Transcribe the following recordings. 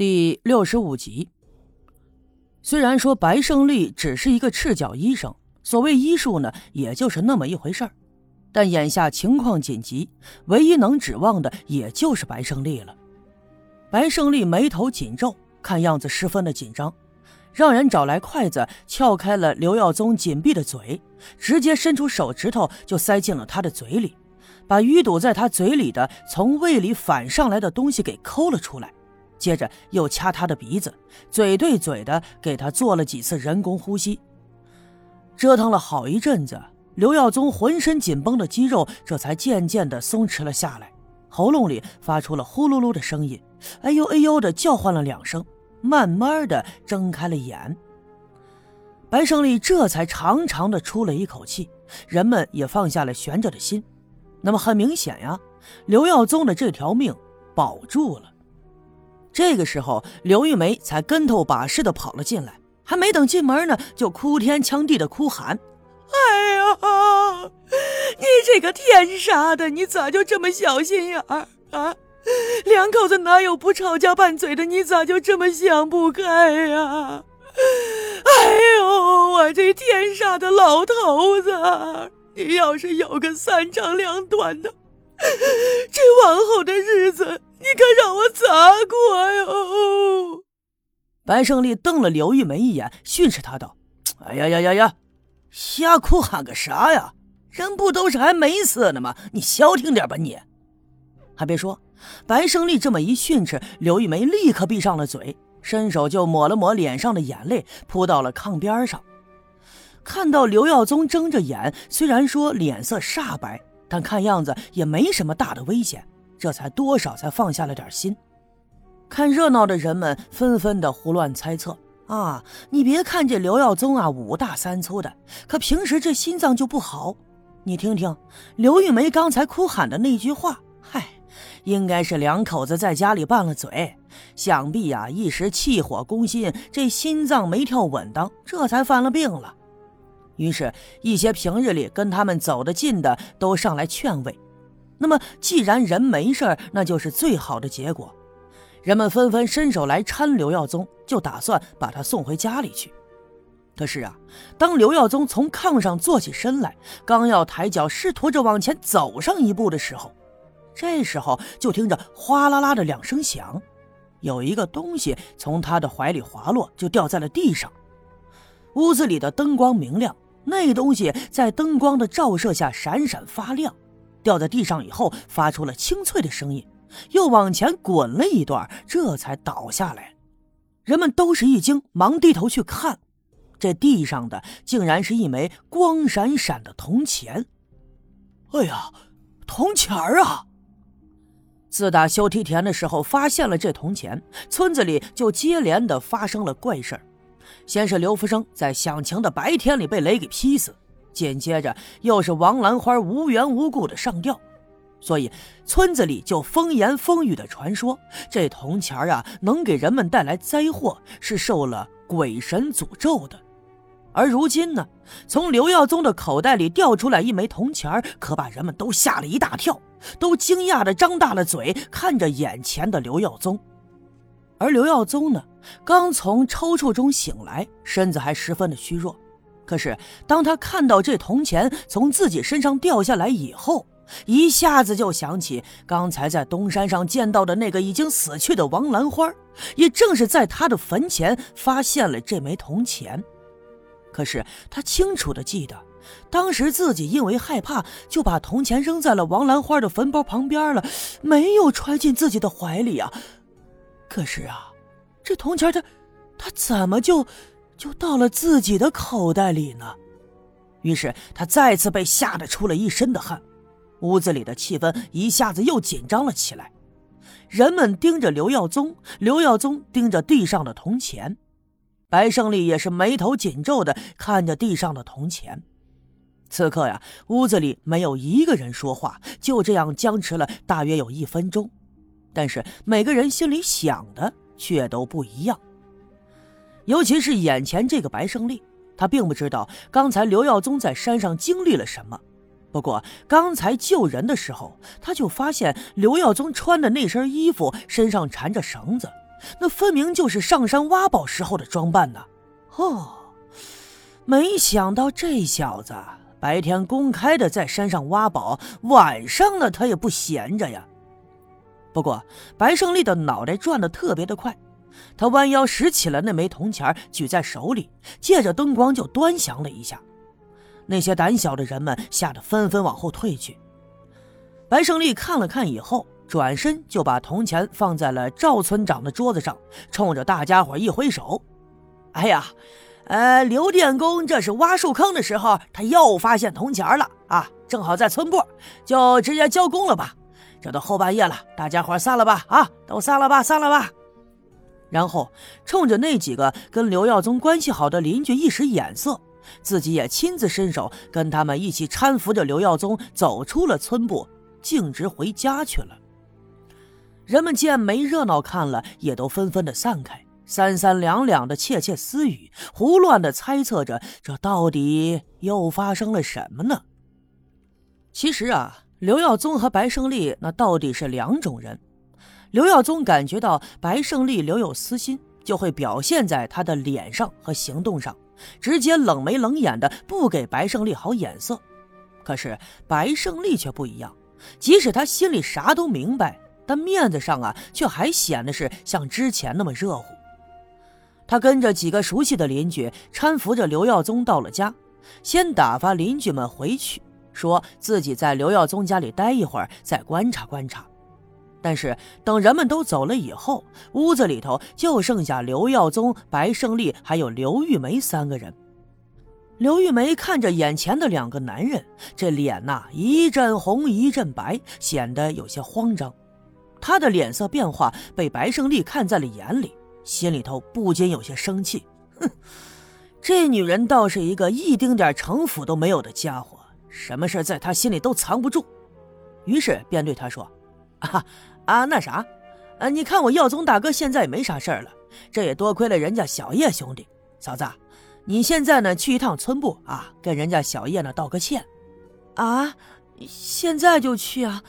第六十五集。虽然说白胜利只是一个赤脚医生，所谓医术呢，也就是那么一回事儿。但眼下情况紧急，唯一能指望的也就是白胜利了。白胜利眉头紧皱，看样子十分的紧张，让人找来筷子撬开了刘耀宗紧闭的嘴，直接伸出手指头就塞进了他的嘴里，把淤堵在他嘴里的从胃里反上来的东西给抠了出来。接着又掐他的鼻子，嘴对嘴的给他做了几次人工呼吸。折腾了好一阵子，刘耀宗浑身紧绷的肌肉这才渐渐的松弛了下来，喉咙里发出了呼噜噜的声音，哎呦哎呦的叫唤了两声，慢慢的睁开了眼。白胜利这才长长的出了一口气，人们也放下了悬着的心。那么很明显呀，刘耀宗的这条命保住了。这个时候，刘玉梅才跟头把式的跑了进来，还没等进门呢，就哭天抢地的哭喊：“哎呀，你这个天杀的，你咋就这么小心眼儿啊？两口子哪有不吵架拌嘴的？你咋就这么想不开呀？哎呦，我这天杀的老头子，你要是有个三长两短的，这往后的日子……”你可让我咋过哟？白胜利瞪了刘玉梅一眼，训斥他道：“哎呀呀呀呀，瞎哭喊个啥呀？人不都是还没死呢吗？你消停点吧你！”还别说，白胜利这么一训斥，刘玉梅立刻闭上了嘴，伸手就抹了抹脸上的眼泪，扑到了炕边上。看到刘耀宗睁着眼，虽然说脸色煞白，但看样子也没什么大的危险。这才多少才放下了点心，看热闹的人们纷纷的胡乱猜测啊！你别看这刘耀宗啊五大三粗的，可平时这心脏就不好。你听听刘玉梅刚才哭喊的那句话，嗨，应该是两口子在家里拌了嘴，想必呀一时气火攻心，这心脏没跳稳当，这才犯了病了。于是，一些平日里跟他们走得近的都上来劝慰。那么，既然人没事那就是最好的结果。人们纷纷伸手来搀刘耀宗，就打算把他送回家里去。可是啊，当刘耀宗从炕上坐起身来，刚要抬脚试图着往前走上一步的时候，这时候就听着哗啦啦的两声响，有一个东西从他的怀里滑落，就掉在了地上。屋子里的灯光明亮，那东西在灯光的照射下闪闪发亮。掉在地上以后，发出了清脆的声音，又往前滚了一段，这才倒下来。人们都是一惊，忙低头去看，这地上的竟然是一枚光闪闪的铜钱。哎呀，铜钱儿啊！自打修梯田的时候发现了这铜钱，村子里就接连的发生了怪事儿。先是刘福生在响晴的白天里被雷给劈死。紧接着又是王兰花无缘无故的上吊，所以村子里就风言风语的传说，这铜钱啊能给人们带来灾祸，是受了鬼神诅咒的。而如今呢，从刘耀宗的口袋里掉出来一枚铜钱，可把人们都吓了一大跳，都惊讶的张大了嘴看着眼前的刘耀宗。而刘耀宗呢，刚从抽搐中醒来，身子还十分的虚弱。可是，当他看到这铜钱从自己身上掉下来以后，一下子就想起刚才在东山上见到的那个已经死去的王兰花，也正是在他的坟前发现了这枚铜钱。可是他清楚的记得，当时自己因为害怕，就把铜钱扔在了王兰花的坟包旁边了，没有揣进自己的怀里啊。可是啊，这铜钱他，他怎么就？就到了自己的口袋里呢，于是他再次被吓得出了一身的汗，屋子里的气氛一下子又紧张了起来。人们盯着刘耀宗，刘耀宗盯着地上的铜钱，白胜利也是眉头紧皱的看着地上的铜钱。此刻呀，屋子里没有一个人说话，就这样僵持了大约有一分钟，但是每个人心里想的却都不一样。尤其是眼前这个白胜利，他并不知道刚才刘耀宗在山上经历了什么。不过刚才救人的时候，他就发现刘耀宗穿的那身衣服身上缠着绳子，那分明就是上山挖宝时候的装扮呢。哦，没想到这小子白天公开的在山上挖宝，晚上呢他也不闲着呀。不过白胜利的脑袋转得特别的快，他弯腰拾起了那枚铜钱，举在手里，借着灯光就端详了一下。那些胆小的人们吓得纷纷往后退去。白胜利看了看以后，转身就把铜钱放在了赵村长的桌子上，冲着大家伙一挥手：“哎呀，呃，刘电工这是挖树坑的时候，他又发现铜钱了啊！正好在村部，就直接交工了吧。这都后半夜了，大家伙散了吧！啊，都散了吧，散了吧！”然后冲着那几个跟刘耀宗关系好的邻居一使眼色。自己也亲自伸手，跟他们一起搀扶着刘耀宗走出了村部，径直回家去了。人们见没热闹看了，也都纷纷的散开，三三两两的窃窃私语，胡乱的猜测着这到底又发生了什么呢？其实啊，刘耀宗和白胜利那到底是两种人。刘耀宗感觉到白胜利留有私心，就会表现在他的脸上和行动上。直接冷眉冷眼的，不给白胜利好眼色。可是白胜利却不一样，即使他心里啥都明白，但面子上啊，却还显得是像之前那么热乎。他跟着几个熟悉的邻居，搀扶着刘耀宗到了家，先打发邻居们回去，说自己在刘耀宗家里待一会儿，再观察观察。但是等人们都走了以后，屋子里头就剩下刘耀宗、白胜利还有刘玉梅三个人。刘玉梅看着眼前的两个男人，这脸呐一阵红一阵白，显得有些慌张。她的脸色变化被白胜利看在了眼里，心里头不禁有些生气。哼，这女人倒是一个一丁点城府都没有的家伙，什么事在她心里都藏不住。于是便对她说：“啊。”啊，那啥，呃，你看我耀宗大哥现在也没啥事儿了，这也多亏了人家小叶兄弟。嫂子，你现在呢去一趟村部啊，跟人家小叶呢道个歉。啊，现在就去啊？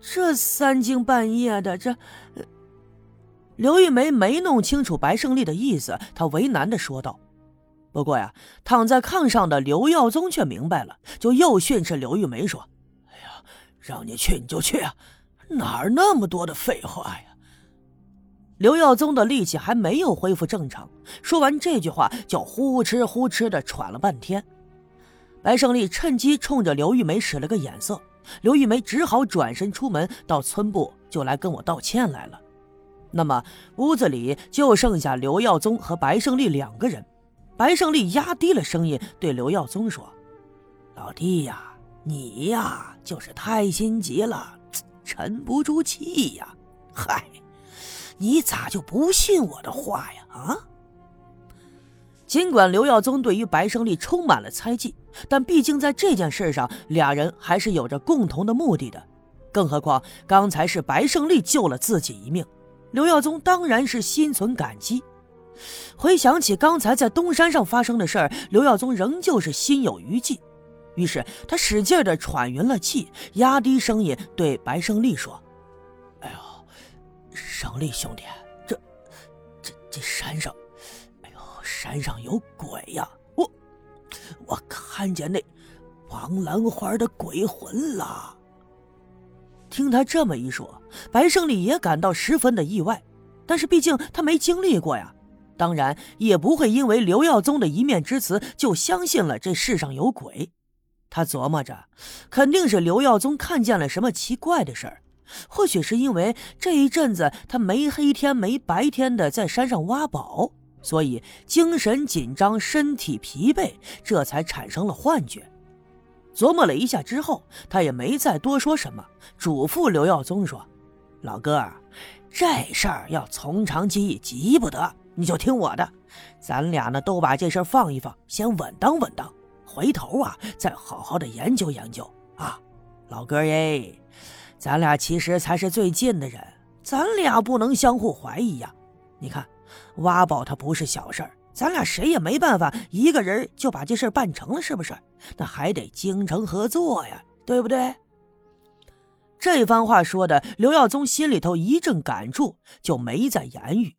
这三更半夜的，这……刘玉梅没弄清楚白胜利的意思，她为难的说道。不过呀，躺在炕上的刘耀宗却明白了，就又训斥刘玉梅说：“哎呀，让你去你就去啊！”哪儿那么多的废话呀！刘耀宗的力气还没有恢复正常，说完这句话就呼哧呼哧的喘了半天。白胜利趁机冲着刘玉梅使了个眼色，刘玉梅只好转身出门到村部，就来跟我道歉来了。那么屋子里就剩下刘耀宗和白胜利两个人。白胜利压低了声音对刘耀宗说：“老弟呀，你呀就是太心急了。”沉不住气呀！嗨，你咋就不信我的话呀？啊！尽管刘耀宗对于白胜利充满了猜忌，但毕竟在这件事上，俩人还是有着共同的目的的。更何况刚才是白胜利救了自己一命，刘耀宗当然是心存感激。回想起刚才在东山上发生的事儿，刘耀宗仍旧是心有余悸。于是他使劲的喘匀了气，压低声音对白胜利说：“哎呦，胜利兄弟，这、这、这山上，哎呦，山上有鬼呀！我、我看见那王兰花的鬼魂了。”听他这么一说，白胜利也感到十分的意外，但是毕竟他没经历过呀，当然也不会因为刘耀宗的一面之词就相信了这世上有鬼。他琢磨着，肯定是刘耀宗看见了什么奇怪的事儿，或许是因为这一阵子他没黑天没白天的在山上挖宝，所以精神紧张，身体疲惫，这才产生了幻觉。琢磨了一下之后，他也没再多说什么，嘱咐刘耀宗说：“老哥，这事儿要从长计议，急不得，你就听我的，咱俩呢都把这事儿放一放，先稳当稳当。”回头啊，再好好的研究研究啊，老哥耶，咱俩其实才是最近的人，咱俩不能相互怀疑呀。你看，挖宝它不是小事儿，咱俩谁也没办法一个人就把这事儿办成了，是不是？那还得精诚合作呀，对不对？这番话说的，刘耀宗心里头一阵感触，就没再言语。